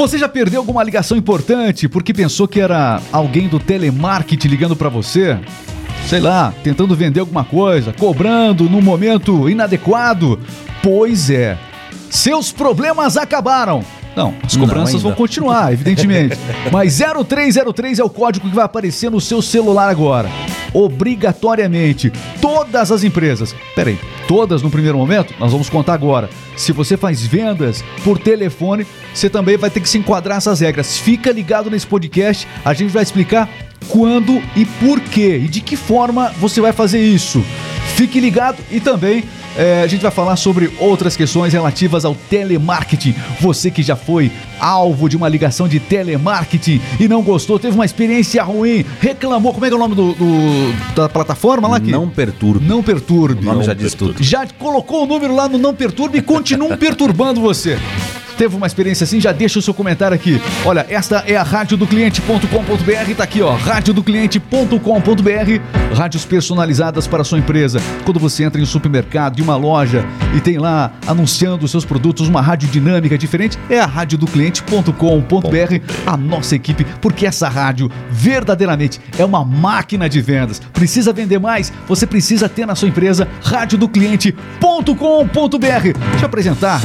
Você já perdeu alguma ligação importante porque pensou que era alguém do telemarketing ligando para você? Sei lá, tentando vender alguma coisa, cobrando num momento inadequado? Pois é. Seus problemas acabaram. Não, as cobranças vão continuar, evidentemente. Mas 0303 é o código que vai aparecer no seu celular agora. Obrigatoriamente. Todas as empresas. Peraí, todas no primeiro momento? Nós vamos contar agora. Se você faz vendas por telefone, você também vai ter que se enquadrar essas regras. Fica ligado nesse podcast, a gente vai explicar quando e por quê e de que forma você vai fazer isso. Fique ligado e também é, a gente vai falar sobre outras questões relativas ao telemarketing. Você que já foi alvo de uma ligação de telemarketing e não gostou, teve uma experiência ruim, reclamou. Como é que é o nome do, do da plataforma lá aqui? Não perturbe. Não perturbe. O nome não já diz tudo. Já colocou o número lá no não perturbe e continuam perturbando você teve uma experiência assim, já deixa o seu comentário aqui. Olha, esta é a radiodocliente.com.br, tá aqui ó, radiodocliente.com.br, rádios personalizadas para a sua empresa. Quando você entra em um supermercado, em uma loja e tem lá anunciando os seus produtos, uma rádio dinâmica diferente, é a radiodocliente.com.br, a nossa equipe, porque essa rádio verdadeiramente é uma máquina de vendas. Precisa vender mais? Você precisa ter na sua empresa radiodocliente.com.br. Deixa eu apresentar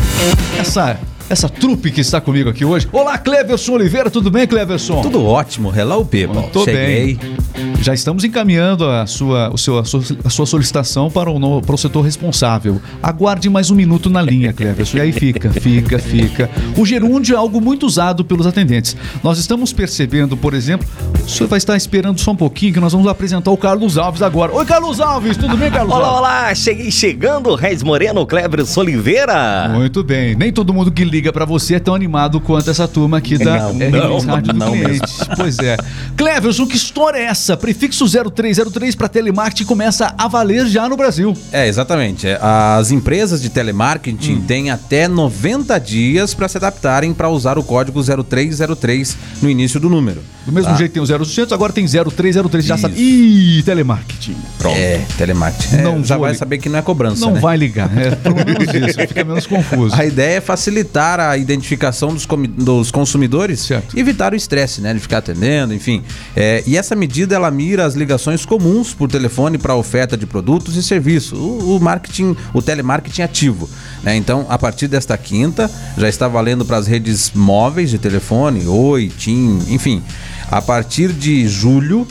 essa essa trupe que está comigo aqui hoje. Olá, Cleverson Oliveira, tudo bem, Cleverson? Tudo ótimo, hello people. Cheguei. bem. Já estamos encaminhando a sua, o seu, a sua, a sua solicitação para o, para o setor responsável. Aguarde mais um minuto na linha, Cleverson. E aí fica, fica, fica. O gerúndio é algo muito usado pelos atendentes. Nós estamos percebendo, por exemplo, o senhor vai estar esperando só um pouquinho que nós vamos apresentar o Carlos Alves agora. Oi, Carlos Alves, tudo bem, Carlos olá, Alves? Olá, cheguei chegando, Reis Moreno, Cleverson Oliveira. Muito bem. Nem todo mundo que liga para você é tão animado quanto essa turma aqui da não, não, Rádio do não Cliente. Pois é. Cleverson, que história é essa? Prefixo 0303 para telemarketing começa a valer já no Brasil. É, exatamente. As empresas de telemarketing hum. têm até 90 dias para se adaptarem para usar o código 0303 no início do número. Do mesmo tá? jeito tem o 0800, agora tem 0303, já sabe. Ih, telemarketing. Pronto. É, telemarketing. Não é, já vai saber que não é cobrança, Não né? vai ligar, é pelo menos isso, fica menos confuso. A ideia é facilitar a identificação dos, dos consumidores certo. e evitar o estresse, né, de ficar atendendo, enfim. É, e essa medida, ela mira as ligações comuns por telefone para oferta de produtos e serviços. O, o marketing, o telemarketing ativo. Né? Então, a partir desta quinta, já está valendo para as redes móveis de telefone, Oi, TIM, enfim. A partir de julho,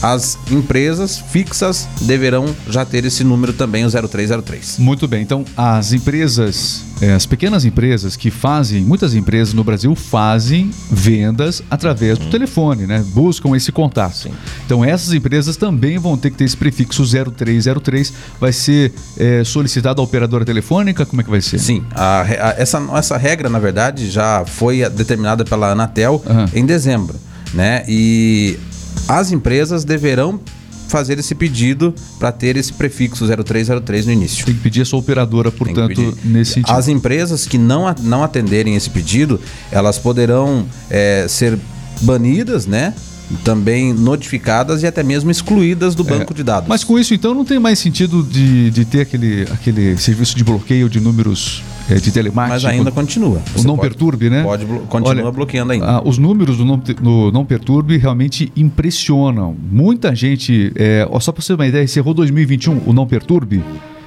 as empresas fixas deverão já ter esse número também, o 0303. Muito bem, então as empresas, é, as pequenas empresas que fazem, muitas empresas no Brasil fazem vendas através do hum. telefone, né? Buscam esse contato. Sim. Então essas empresas também vão ter que ter esse prefixo 0303. Vai ser é, solicitado à operadora telefônica? Como é que vai ser? Sim, a, a, essa, essa regra, na verdade, já foi determinada pela Anatel uhum. em dezembro né? E as empresas deverão fazer esse pedido para ter esse prefixo 0303 no início. Tem que pedir a sua operadora, portanto, nesse sentido. As empresas que não, não atenderem esse pedido, elas poderão é, ser banidas, né? também notificadas e até mesmo excluídas do é, banco de dados. Mas com isso, então, não tem mais sentido de, de ter aquele, aquele serviço de bloqueio de números é, de telemarketing. Mas ainda continua. o não pode, perturbe, né? Pode, continua Olha, bloqueando ainda. Ah, os números do não, não perturbe realmente impressionam. Muita gente, é, só para você ter uma ideia, encerrou 2021 o não perturbe.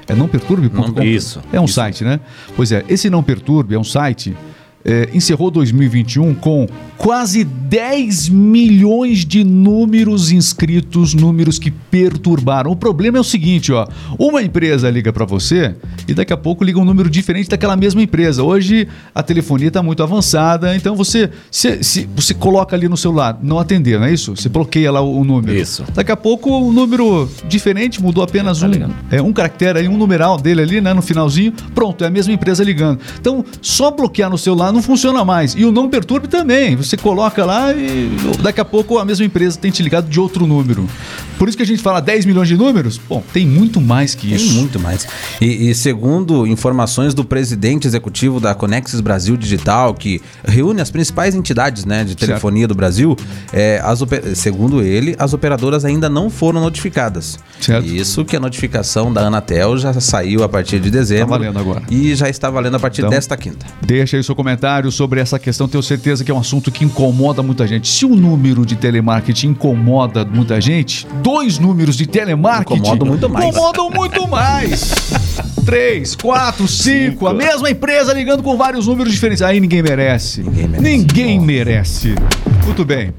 É não perturbe.com? Isso. É um isso. site, né? Pois é, esse não perturbe é um site é, encerrou 2021 com quase 10 milhões de números inscritos, números que perturbaram. O problema é o seguinte, ó, uma empresa liga para você e daqui a pouco liga um número diferente daquela mesma empresa. Hoje a telefonia está muito avançada, então você se, se, você coloca ali no celular, não atender, não é isso? Você bloqueia lá o, o número. Isso. Daqui a pouco o um número diferente mudou apenas tá um, é, um caractere aí, um numeral dele ali, né, no finalzinho. Pronto, é a mesma empresa ligando. Então, só bloquear no celular não funciona mais. E o não perturbe também. Você coloca lá e daqui a pouco a mesma empresa tem te ligado de outro número. Por isso que a gente fala 10 milhões de números? Bom, tem muito mais que isso. Tem muito mais. E, e segundo informações do presidente executivo da Conexis Brasil Digital, que reúne as principais entidades né, de telefonia certo. do Brasil, é, as, segundo ele, as operadoras ainda não foram notificadas. Certo. Isso que a notificação da Anatel já saiu a partir de dezembro. Está valendo agora. E já está valendo a partir então, desta quinta. Deixa aí o seu comentário comentário sobre essa questão. Tenho certeza que é um assunto que incomoda muita gente. Se o número de telemarketing incomoda muita gente, dois números de telemarketing incomodam muito mais. Incomodam muito mais. Três, quatro, cinco, a mesma empresa ligando com vários números diferentes. Aí ninguém merece. Ninguém merece. Ninguém merece. Muito bem.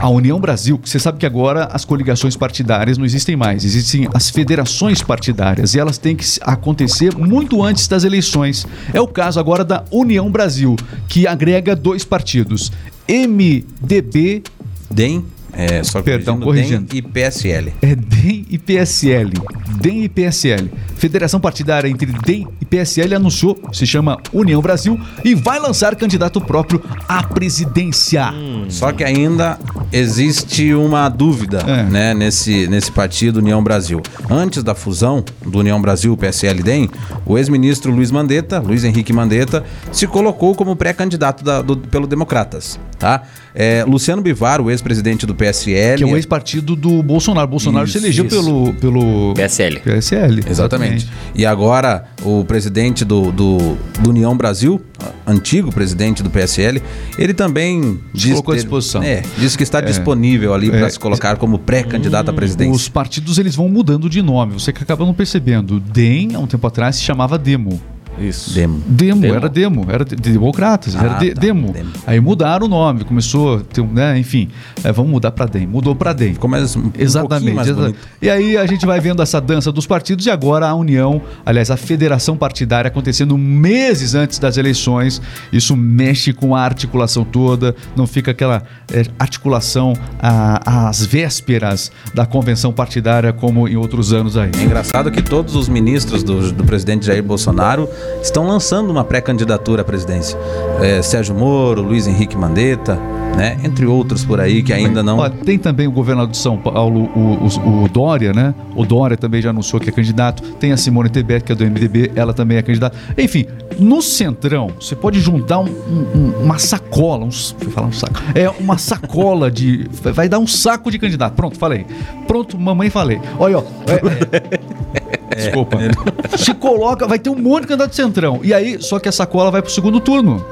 A União Brasil, você sabe que agora as coligações partidárias não existem mais, existem as federações partidárias e elas têm que acontecer muito antes das eleições. É o caso agora da União Brasil, que agrega dois partidos: MDB. DEM é, só Perdão, corrigindo. DEM e PSL. É DEM e PSL. DEM e PSL. Federação partidária entre DEM e PSL anunciou, se chama União Brasil, e vai lançar candidato próprio à presidência. Hum. Só que ainda existe uma dúvida é. né, nesse, nesse partido União Brasil. Antes da fusão do União Brasil, PSL DEM, o ex-ministro Luiz Mandetta, Luiz Henrique Mandetta, se colocou como pré-candidato pelo Democratas. Tá? É, Luciano Bivar, o ex-presidente do PSL. Que é o ex-partido do Bolsonaro. Bolsonaro isso, se elegeu pelo, pelo. PSL. PSL. Exatamente. exatamente. E agora, o presidente do, do, do, União Brasil, antigo presidente do PSL, ele também. Diz, colocou à disposição. É, disse que está é, disponível ali para é, se colocar como pré-candidato hum, à presidência. Os partidos eles vão mudando de nome. Você que acaba não percebendo. DEM, há um tempo atrás, se chamava Demo. Isso. Demo. Demo, demo. era demo, era de, democratas, ah, era de, tá, demo. demo. Aí mudaram o nome, começou, ter, né, enfim, é, vamos mudar para DEM, mudou para DEM. Ficou mais um Exatamente. Mais exatamente. E aí a gente vai vendo essa dança dos partidos e agora a união, aliás, a federação partidária acontecendo meses antes das eleições. Isso mexe com a articulação toda, não fica aquela é, articulação a, às vésperas da convenção partidária como em outros anos aí. É engraçado que todos os ministros do, do presidente Jair Bolsonaro estão lançando uma pré-candidatura à presidência. É, Sérgio Moro, Luiz Henrique Mandetta, né? Entre outros por aí que ainda não. Tem também o governador de São Paulo, o, o, o, Dória, né? O Dória também já anunciou que é candidato. Tem a Simone Tebet, que é do MDB, ela também é candidata. Enfim, no Centrão, você pode juntar um, um, uma sacola, um, vou falar um saco. É uma sacola de. Vai dar um saco de candidato. Pronto, falei. Pronto, mamãe falei. Olha, ó. É, é, Desculpa. Se coloca, vai ter um monte de candidato de centrão. E aí, só que a sacola vai pro segundo turno.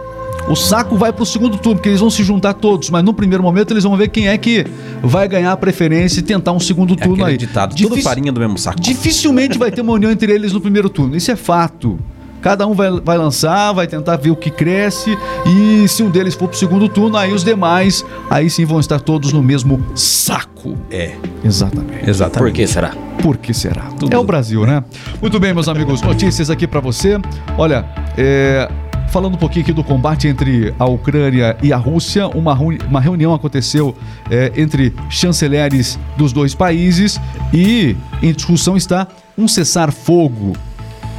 O saco vai pro segundo turno, porque eles vão se juntar todos, mas no primeiro momento eles vão ver quem é que vai ganhar a preferência e tentar um segundo é turno aí. Ditado, Dific... tudo farinha do mesmo saco. Dificilmente vai ter uma união entre eles no primeiro turno. Isso é fato. Cada um vai, vai lançar, vai tentar ver o que cresce e se um deles for pro segundo turno, aí os demais, aí sim vão estar todos no mesmo saco. É. Exatamente. Exatamente. Por que será? Por que será? Tudo. É o Brasil, né? Muito bem, meus amigos, notícias aqui para você. Olha, é, falando um pouquinho aqui do combate entre a Ucrânia e a Rússia, uma, uma reunião aconteceu é, entre chanceleres dos dois países e em discussão está um cessar-fogo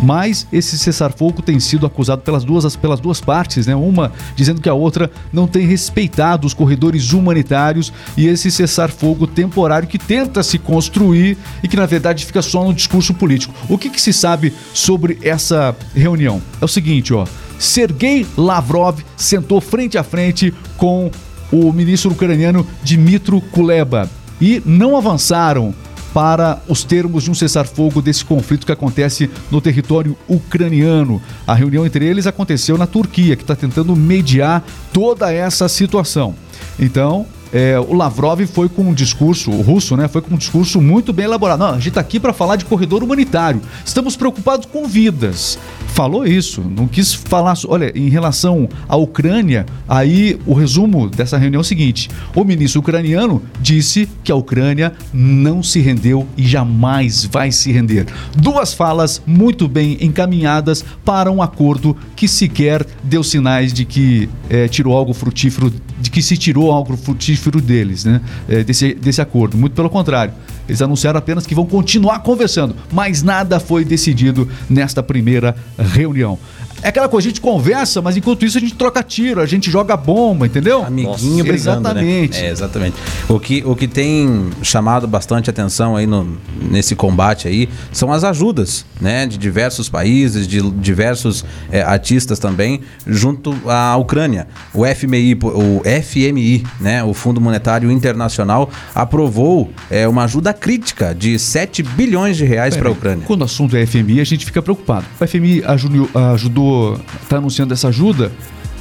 mas esse cessar-fogo tem sido acusado pelas duas, pelas duas partes, né? Uma dizendo que a outra não tem respeitado os corredores humanitários e esse cessar-fogo temporário que tenta se construir e que na verdade fica só no discurso político. O que, que se sabe sobre essa reunião? É o seguinte, ó. Sergei Lavrov sentou frente a frente com o ministro ucraniano Dmitro Kuleba e não avançaram para os termos de um cessar-fogo desse conflito que acontece no território ucraniano. A reunião entre eles aconteceu na Turquia, que está tentando mediar toda essa situação. Então, é, o Lavrov foi com um discurso, o russo, né? Foi com um discurso muito bem elaborado. Não, a gente está aqui para falar de corredor humanitário. Estamos preocupados com vidas. Falou isso, não quis falar. Olha, em relação à Ucrânia, aí o resumo dessa reunião é o seguinte: o ministro ucraniano disse que a Ucrânia não se rendeu e jamais vai se render. Duas falas muito bem encaminhadas para um acordo que sequer deu sinais de que é, tirou algo frutífero, de que se tirou algo frutífero frutífero deles, né? É, desse, desse acordo. Muito pelo contrário. Eles anunciaram apenas que vão continuar conversando, mas nada foi decidido nesta primeira reunião. É aquela coisa, a gente conversa, mas enquanto isso a gente troca tiro, a gente joga bomba, entendeu? Amiguinho Nossa, brigando, Exatamente. Né? É, exatamente. O que, o que tem chamado bastante atenção aí no, nesse combate aí são as ajudas, né? De diversos países, de diversos é, artistas também, junto à Ucrânia. O FMI, o FMI, né? O Fundo Monetário Internacional, aprovou é, uma ajuda crítica de 7 bilhões de reais para a Ucrânia. Quando o assunto é FMI, a gente fica preocupado. O FMI ajudou, ajudou está anunciando essa ajuda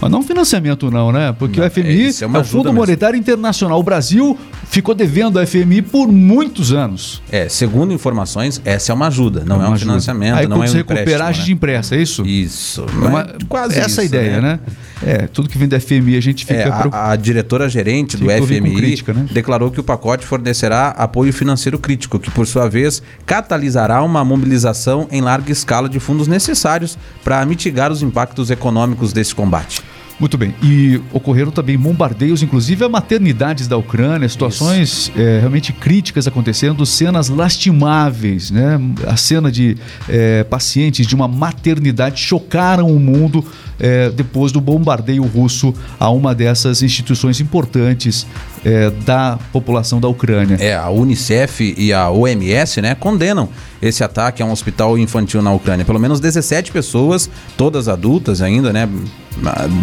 Mas não financiamento não, né? Porque não, o FMI é, é o Fundo Monetário Internacional. O Brasil ficou devendo ao FMI por muitos anos. É, segundo informações, essa é uma ajuda, não é, é um ajuda. financiamento, Aí, não é um recuperagem né? de impressa, é isso? Isso. É uma, quase essa isso, ideia, né? né? É, tudo que vem do FMI a gente fica... É, a, a diretora-gerente do FMI crítica, né? declarou que o pacote fornecerá apoio financeiro crítico, que por sua vez catalisará uma mobilização em larga escala de fundos necessários para mitigar os impactos econômicos desse combate. Muito bem. E ocorreram também bombardeios, inclusive a maternidades da Ucrânia, situações é, realmente críticas acontecendo, cenas lastimáveis, né? A cena de é, pacientes de uma maternidade chocaram o mundo é, depois do bombardeio russo a uma dessas instituições importantes é, da população da Ucrânia. É, a Unicef e a OMS, né, condenam esse ataque a um hospital infantil na Ucrânia. Pelo menos 17 pessoas, todas adultas ainda, né,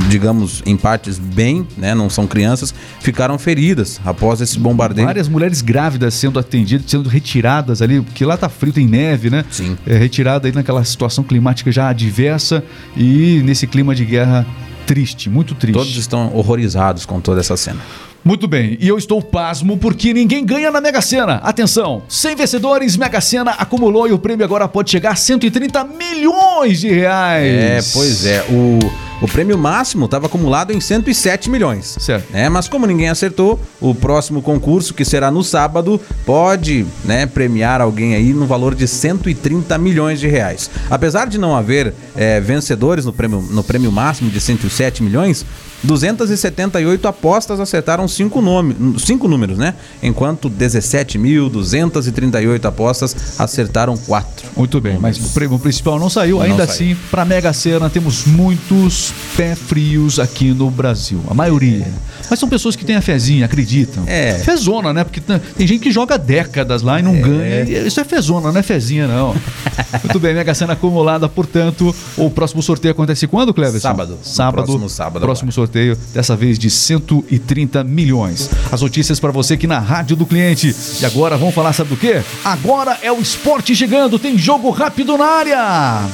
digamos em partes bem, né, não são crianças, ficaram feridas após esse bombardeio. Várias mulheres grávidas sendo atendidas, sendo retiradas ali, porque lá tá frio, tem neve, né? Sim. É, retirada aí naquela situação climática já adversa e nesse clima de guerra triste, muito triste. Todos estão horrorizados com toda essa cena. Muito bem, e eu estou pasmo porque ninguém ganha na Mega Sena. Atenção, 100 vencedores, Mega Sena acumulou e o prêmio agora pode chegar a 130 milhões de reais. É, pois é, o, o prêmio máximo estava acumulado em 107 milhões. Certo. Né? Mas como ninguém acertou, o próximo concurso, que será no sábado, pode né, premiar alguém aí no valor de 130 milhões de reais. Apesar de não haver é, vencedores no prêmio, no prêmio máximo de 107 milhões, 278 apostas acertaram cinco, nome, cinco números, né? Enquanto 17.238 apostas acertaram quatro. Muito bem, mas o prêmio principal não saiu. Ainda assim, para Mega Sena temos muitos pé frios aqui no Brasil. A maioria. Mas são pessoas que têm a fezinha, acreditam. É. Fezona, né? Porque tem gente que joga décadas lá e não é. ganha. Isso é fezona, não é fezinha, não. Muito bem, Mega Sena acumulada, portanto, o próximo sorteio acontece quando, Cleber? Sábado. Sábado. Próximo sábado. Próximo agora. sorteio, dessa vez de 130 milhões. As notícias para você aqui na Rádio do Cliente. E agora vamos falar, sabe do quê? Agora é o esporte chegando, tem jogo rápido na área.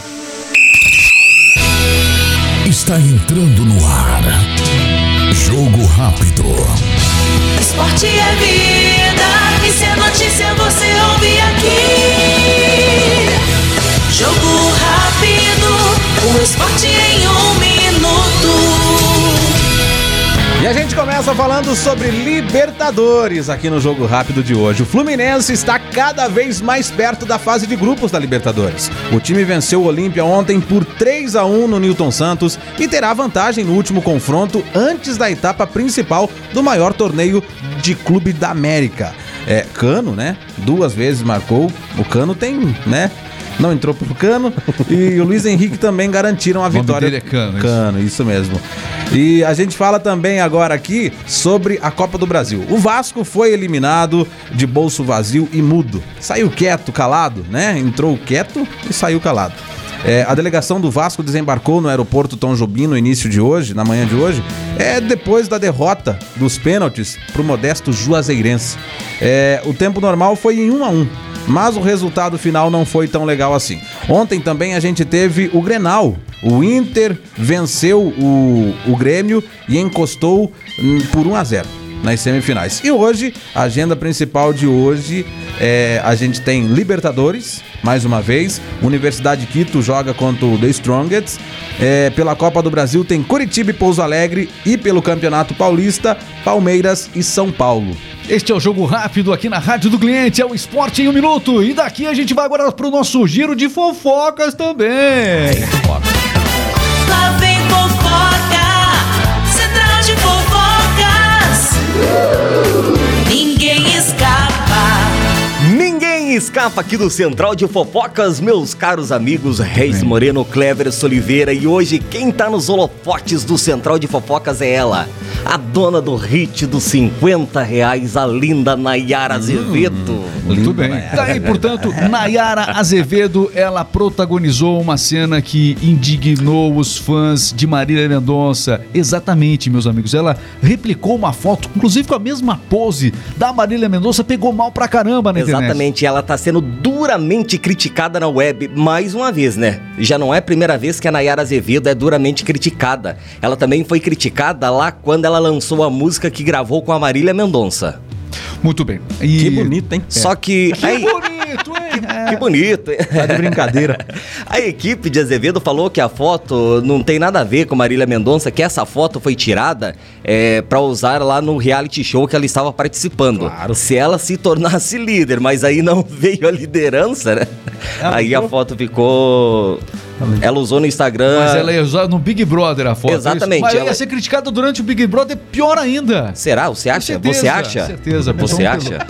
Está entrando no ar. Jogo rápido. Esporte é vida, e se é notícia você ouve aqui. Começa falando sobre Libertadores aqui no Jogo Rápido de hoje. O Fluminense está cada vez mais perto da fase de grupos da Libertadores. O time venceu o Olímpia ontem por 3 a 1 no Newton Santos e terá vantagem no último confronto antes da etapa principal do maior torneio de clube da América. É, Cano, né? Duas vezes marcou. O Cano tem, né? Não entrou pro Cano. e o Luiz Henrique também garantiram a vitória. O nome é Cano. Cano, isso mesmo. E a gente fala também agora aqui sobre a Copa do Brasil. O Vasco foi eliminado de bolso vazio e mudo. Saiu quieto, calado, né? Entrou quieto e saiu calado. É, a delegação do Vasco desembarcou no aeroporto Tom Jobim no início de hoje, na manhã de hoje, é depois da derrota dos pênaltis para o modesto Juazeirense. É, o tempo normal foi em 1 a 1 mas o resultado final não foi tão legal assim. Ontem também a gente teve o Grenal. O Inter venceu o, o Grêmio e encostou hum, por 1 a 0 nas semifinais. E hoje, a agenda principal de hoje é a gente tem Libertadores, mais uma vez. Universidade Quito joga contra o The Strongest. É, pela Copa do Brasil tem Curitiba e Pouso Alegre. E pelo Campeonato Paulista, Palmeiras e São Paulo. Este é o Jogo Rápido aqui na Rádio do Cliente, é o Esporte em um Minuto. E daqui a gente vai agora pro nosso giro de fofocas também. Fofoca, escapa aqui do Central de Fofocas, meus caros amigos Reis Moreno, Clever Oliveira. E hoje quem tá nos holofotes do Central de Fofocas é ela A dona do hit dos 50 reais, a linda Nayara Azevedo. Muito bem. Tá aí, portanto, Nayara Azevedo, ela protagonizou uma cena que indignou os fãs de Marília Mendonça. Exatamente, meus amigos. Ela replicou uma foto, inclusive com a mesma pose da Marília Mendonça, pegou mal pra caramba na internet. Exatamente, ela tá sendo duramente criticada na web mais uma vez, né? Já não é a primeira vez que a Nayara Azevedo é duramente criticada. Ela também foi criticada lá quando ela lançou a música que gravou com a Marília Mendonça. Muito bem. E- Que bonito, hein? Só que. Que aí- bonito? Que bonito, hein? Tá de brincadeira. A equipe de Azevedo falou que a foto não tem nada a ver com Marília Mendonça, que essa foto foi tirada é, para usar lá no reality show que ela estava participando. Claro. Se ela se tornasse líder, mas aí não veio a liderança, né? Ela aí a ficou- foto ficou. Ela usou no Instagram. Mas ela ia usar no Big Brother a foto. Exatamente, isso? Mas ela ia ser criticada durante o Big Brother, pior ainda. Será? Você acha? certeza, Você acha? certeza. Você acha?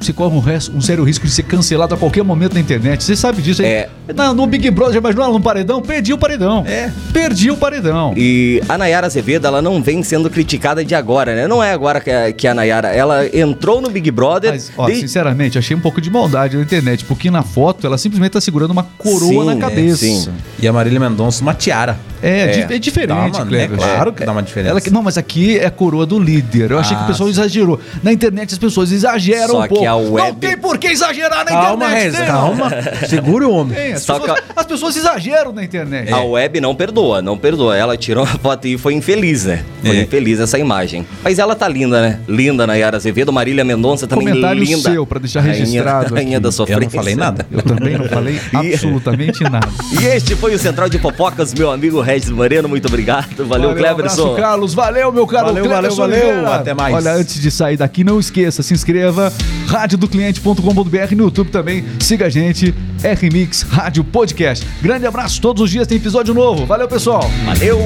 Você corre um, res- um sério risco de ser cancelado a qualquer momento na internet. Você sabe disso aí? É. Na- no Big Brother, já imaginou ela no paredão? Perdi o paredão. É. Perdi o paredão. E a Nayara Azevedo, ela não vem sendo criticada de agora, né? Não é agora que a, que a Nayara, ela entrou no Big Brother. Mas, ó, de- sinceramente, achei um pouco de maldade na internet, porque na foto ela simplesmente tá segurando uma coroa Sim, na é, cabeça. sim. E a Marília Mendonça, uma tiara. É, É. é diferente, Dá uma- Cleber. é claro que dá uma diferença. Ela não, mas aqui é a coroa do líder. Eu achei que o Ah, pessoal exagerou. Na internet as pessoas exageram Só um pouco. que a Não web- tem por que exagerar na Calma, internet. Reza, tem, calma. Segura o homem. Tem, as, Só pessoas, que as pessoas exageram na internet. A web não perdoa, não perdoa. Ela tirou a foto e foi infeliz, né? Foi É. infeliz essa imagem. Mas ela tá linda, né? Linda, Nayara Azevedo. Marília Mendonça também Comentário linda. seu, pra deixar Rainha- registrado Rainha aqui. da Eu sofrência. não falei nada. Eu também não falei absolutamente nada. E este foi o Central de Fofocas, meu amigo Regis Moreno. Muito obrigado. Valeu, um abraço, Cleberson. Carlos. Valeu, meu caro Valeu, valeu, Cleberson valeu. Até mais. Olha, antes de sair daqui, não esqueça, se inscreva, radiodocliente.com.br no YouTube também. Siga a gente, RMix Rádio Podcast. Grande abraço, todos os dias tem episódio novo. Valeu, pessoal. Valeu.